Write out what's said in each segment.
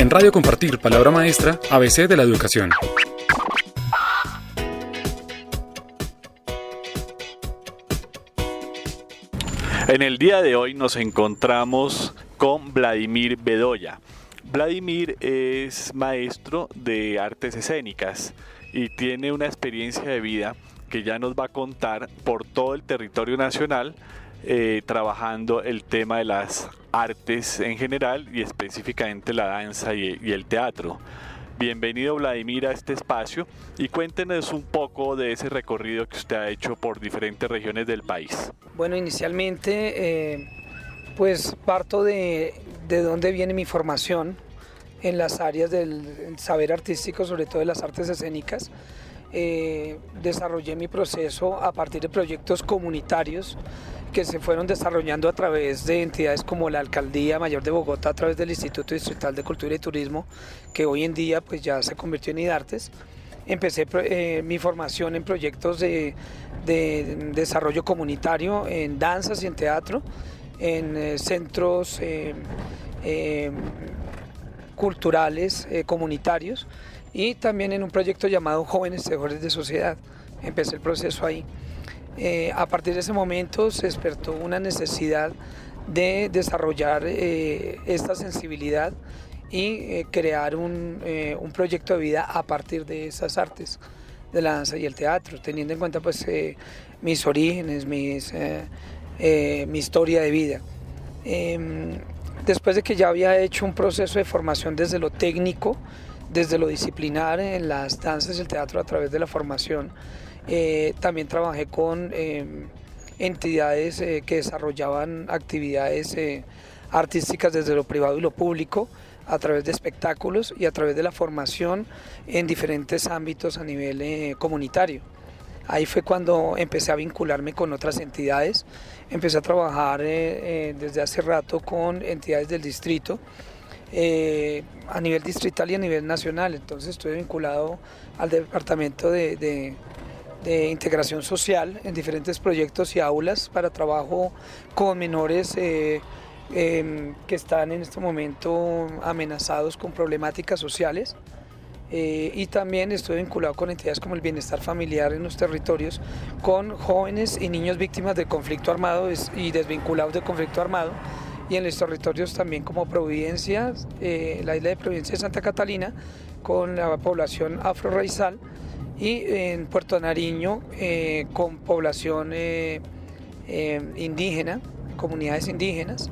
En Radio Compartir, palabra maestra, ABC de la educación. En el día de hoy nos encontramos con Vladimir Bedoya. Vladimir es maestro de artes escénicas y tiene una experiencia de vida que ya nos va a contar por todo el territorio nacional eh, trabajando el tema de las artes en general y específicamente la danza y, el teatro. Bienvenido Vladimir a este espacio y cuéntenos un poco de ese recorrido que usted ha hecho por diferentes regiones del país. Bueno, inicialmente eh, pues parto de, de dónde viene mi formación en las áreas del saber artístico, sobre todo de las artes escénicas. Eh, desarrollé mi proceso a partir de proyectos comunitarios que se fueron desarrollando a través de entidades como la Alcaldía Mayor de Bogotá, a través del Instituto Distrital de Cultura y Turismo, que hoy en día pues ya se convirtió en IDARTES. Empecé eh, mi formación en proyectos de, de, desarrollo comunitario, en danzas y en teatro, en eh, centros eh, culturales comunitarios y también en un proyecto llamado Jóvenes Tejedores de Sociedad. Empecé el proceso ahí. Eh, a partir de ese momento se despertó una necesidad de desarrollar eh, esta sensibilidad y eh, crear un, un, proyecto de vida a partir de esas artes de la danza y el teatro, teniendo en cuenta pues mis orígenes, mis, mi historia de vida. Em, después de que ya había hecho un proceso de formación desde lo técnico, desde lo disciplinar en las danzas y el teatro a través de la formación. Eh, también trabajé con em, entidades eh, que desarrollaban actividades eh, artísticas desde lo privado y lo público a través de espectáculos y a través de la formación en diferentes ámbitos a nivel comunitario. Ahí fue cuando empecé a vincularme con otras entidades, empecé a trabajar desde hace rato con entidades del distrito, eh, a nivel distrital y a nivel nacional. Entonces estoy vinculado al Departamento de, Integración Social en diferentes proyectos y aulas para trabajo con menores eh, em, que están en este momento amenazados con problemáticas sociales. Eh, y también estoy vinculado con entidades como el bienestar familiar en los territorios, con jóvenes y niños víctimas del conflicto armado y desvinculados del conflicto armado, y en los territorios también como Providencia, eh, la isla de Providencia de Santa Catalina, con la población afro-raizal, y en Puerto Nariño eh, con población eh, indígena, comunidades indígenas,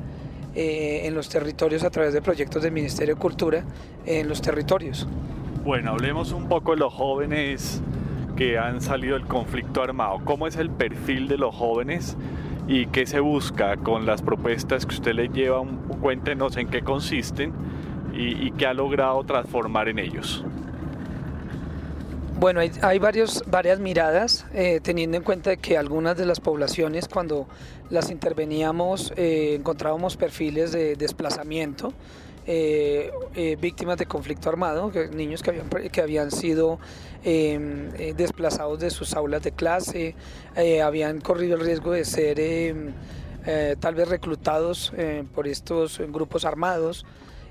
en los territorios a través de proyectos del Ministerio de Cultura en los territorios. Bueno, hablemos un poco de los jóvenes que han salido del conflicto armado. ¿Cómo es el perfil de los jóvenes? Y qué se busca con las propuestas que usted le lleva. Cuéntenos en qué consisten y, qué ha logrado transformar en ellos. Bueno, hay, varios, varias miradas, eh, teniendo en cuenta que algunas de las poblaciones cuando las interveníamos eh, encontrábamos perfiles de desplazamiento, eh, eh, víctimas de conflicto armado, niños que habían, que habían sido em, eh, desplazados de sus aulas de clase, habían corrido el riesgo de ser em, tal vez reclutados por estos grupos armados.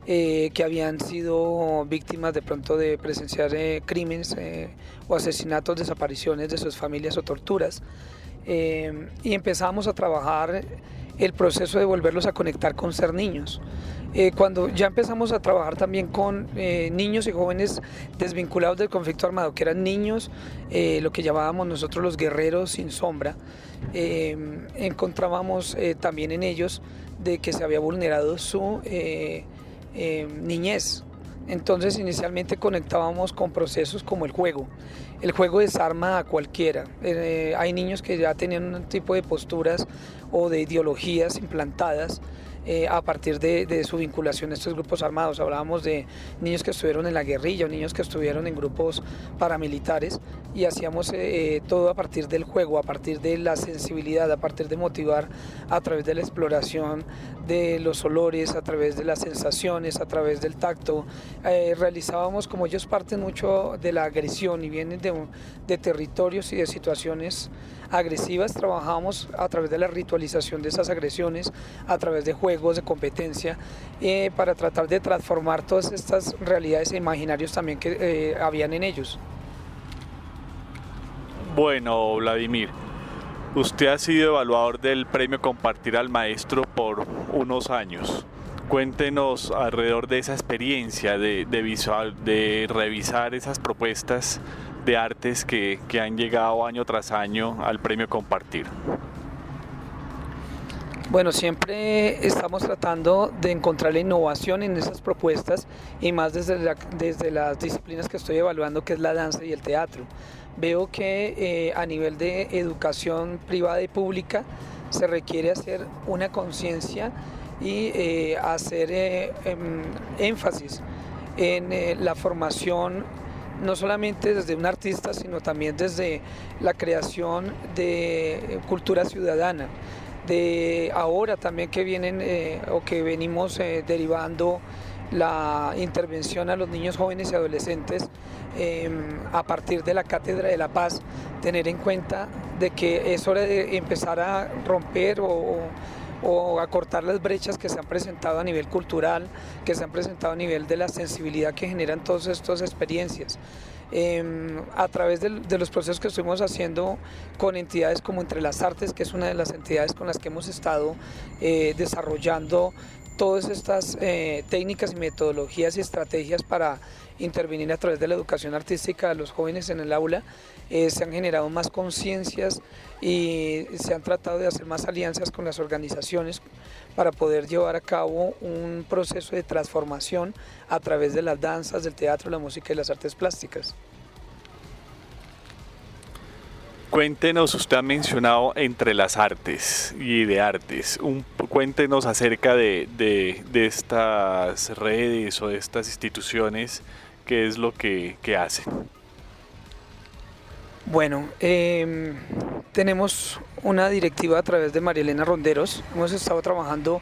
que habían sido víctimas de pronto de presenciar crímenes o asesinatos, desapariciones de sus familias o torturas. Em, y empezamos a trabajar el proceso de volverlos a conectar con ser niños. Eh, cuando ya empezamos a trabajar también con eh, niños y jóvenes desvinculados del conflicto armado, que eran niños, eh, lo que llamábamos nosotros los guerreros sin sombra, encontrábamos también en ellos de que se había vulnerado su niñez. Entonces inicialmente conectábamos con procesos como el juego. El juego desarma a cualquiera. hay niños que ya tenían un tipo de posturas o de ideologías implantadas eh, a partir de, su vinculación a estos grupos armados. Hablábamos de niños que estuvieron en la guerrilla niños que estuvieron en grupos paramilitares y hacíamos eh, eh, todo a partir del juego, a partir de la sensibilidad, a partir de motivar a través de la exploración de los olores, a través de las sensaciones, a través del tacto. realizábamos, como ellos parten mucho de la agresión y vienen de, de territorios y de situaciones agresivas, trabajábamos a través de la ritualización de esas agresiones, a través de juegos juegos de competencia, eh, para tratar de transformar todas estas realidades e imaginarios también que eh, habían en ellos. Bueno, Vladimir, usted ha sido evaluador del premio Compartir al Maestro por unos años. Cuéntenos alrededor de esa experiencia de, revisar esas propuestas de artes que han llegado año tras año al premio Compartir. Bueno, siempre estamos tratando de encontrar la innovación en esas propuestas y más desde, desde las disciplinas que estoy evaluando, que es la danza y el teatro. Veo que eh, a nivel de educación privada y pública se requiere hacer una conciencia y eh, hacer eh, em, énfasis en la formación no solamente desde un artista, sino también desde la creación de cultura ciudadana de ahora también que vienen eh, o que venimos eh, derivando la intervención a los niños jóvenes y adolescentes em, a partir de la Cátedra de la Paz, tener en cuenta de que es hora de empezar a romper o, o acortar las brechas que se han presentado a nivel cultural, que se han presentado a nivel de la sensibilidad que generan todas estas experiencias. Em, a través de, los procesos que estuvimos haciendo con entidades como Entre las Artes, que es una de las entidades con las que hemos estado eh, desarrollando todas estas eh, técnicas y metodologías y estrategias para intervenir a través de la educación artística de los jóvenes en el aula, eh, se han generado más conciencias y se han tratado de hacer más alianzas con las organizaciones para poder llevar a cabo un proceso de transformación a través de las danzas, del teatro, la música y las artes plásticas. Cuéntenos, usted ha mencionado entre las artes y de artes. Un, cuéntenos acerca de, de, estas redes o de estas instituciones, qué es lo que, que hacen. Bueno, em, tenemos una directiva a través de María Elena Ronderos. Hemos estado trabajando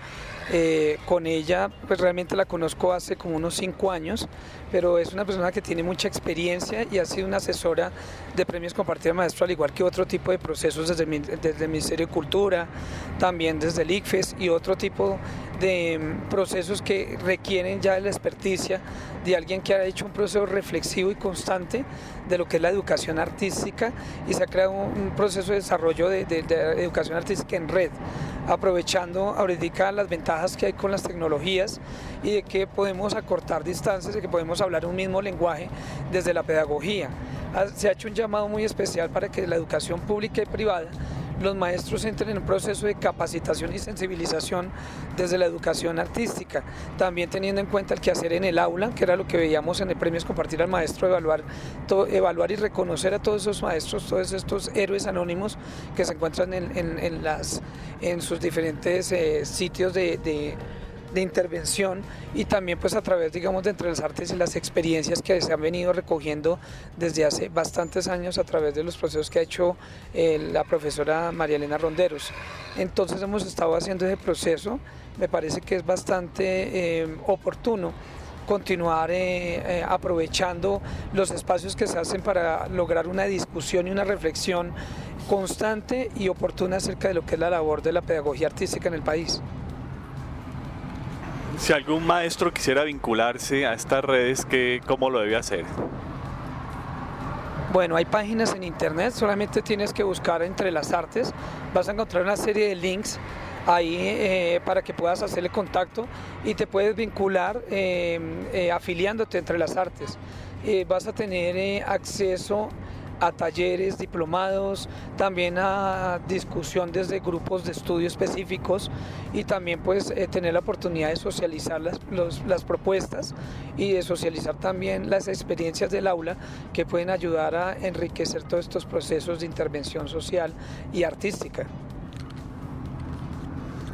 eh, con ella, pues realmente la conozco hace como unos cinco años, pero es una persona que tiene mucha experiencia y ha sido una asesora de premios compartidos maestro, al igual que otro tipo de procesos desde, el Ministerio de Cultura, también desde el ICFES y otro tipo de mm, procesos que requieren ya la experticia de alguien que ha hecho un proceso reflexivo y constante de lo que es la educación artística y se ha creado un, proceso de desarrollo de, de educación artística en red aprovechando ahorita las ventajas que hay con las tecnologías y de que podemos acortar distancias, de que podemos hablar un mismo lenguaje desde la pedagogía. Se ha hecho un llamado muy especial para que la educación pública y privada los maestros entren en un proceso de capacitación y sensibilización desde la educación artística, también teniendo en cuenta el quehacer en el aula, que era lo que veíamos en el premio es compartir al maestro, evaluar, evaluar y reconocer a todos esos maestros, todos estos héroes anónimos que se encuentran en, las, en sus diferentes eh, sitios de de intervención y también pues a través digamos de entre las artes y las experiencias que se han venido recogiendo desde hace bastantes años a través de los procesos que ha hecho eh, la profesora María Elena Ronderos. Entonces hemos estado haciendo ese proceso, me parece que es bastante eh, oportuno continuar eh, aprovechando los espacios que se hacen para lograr una discusión y una reflexión constante y oportuna acerca de lo que es la labor de la pedagogía artística en el país. Si algún maestro quisiera vincularse a estas redes, ¿qué, ¿cómo lo debe hacer? Bueno, hay páginas en internet, solamente tienes que buscar entre las artes, vas a encontrar una serie de links ahí eh, para que puedas hacerle contacto y te puedes vincular eh, eh, afiliándote entre las artes. vas a tener acceso a talleres, diplomados, también a discusión desde grupos de estudio específicos y también pues eh, tener la oportunidad de socializar las, las propuestas y de socializar también las experiencias del aula que pueden ayudar a enriquecer todos estos procesos de intervención social y artística.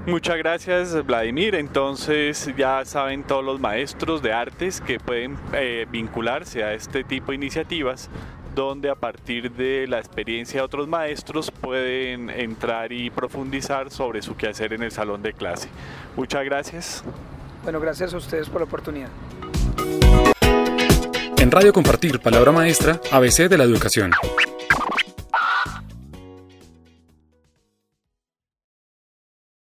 Muchas gracias Vladimir. Entonces ya saben todos los maestros de artes que pueden eh, vincularse a este tipo de iniciativas donde a partir de la experiencia de otros maestros pueden entrar y profundizar sobre su quehacer en el salón de clase. Muchas gracias. Bueno, gracias a ustedes por la oportunidad. En Radio Compartir, Palabra Maestra, ABC de la Educación.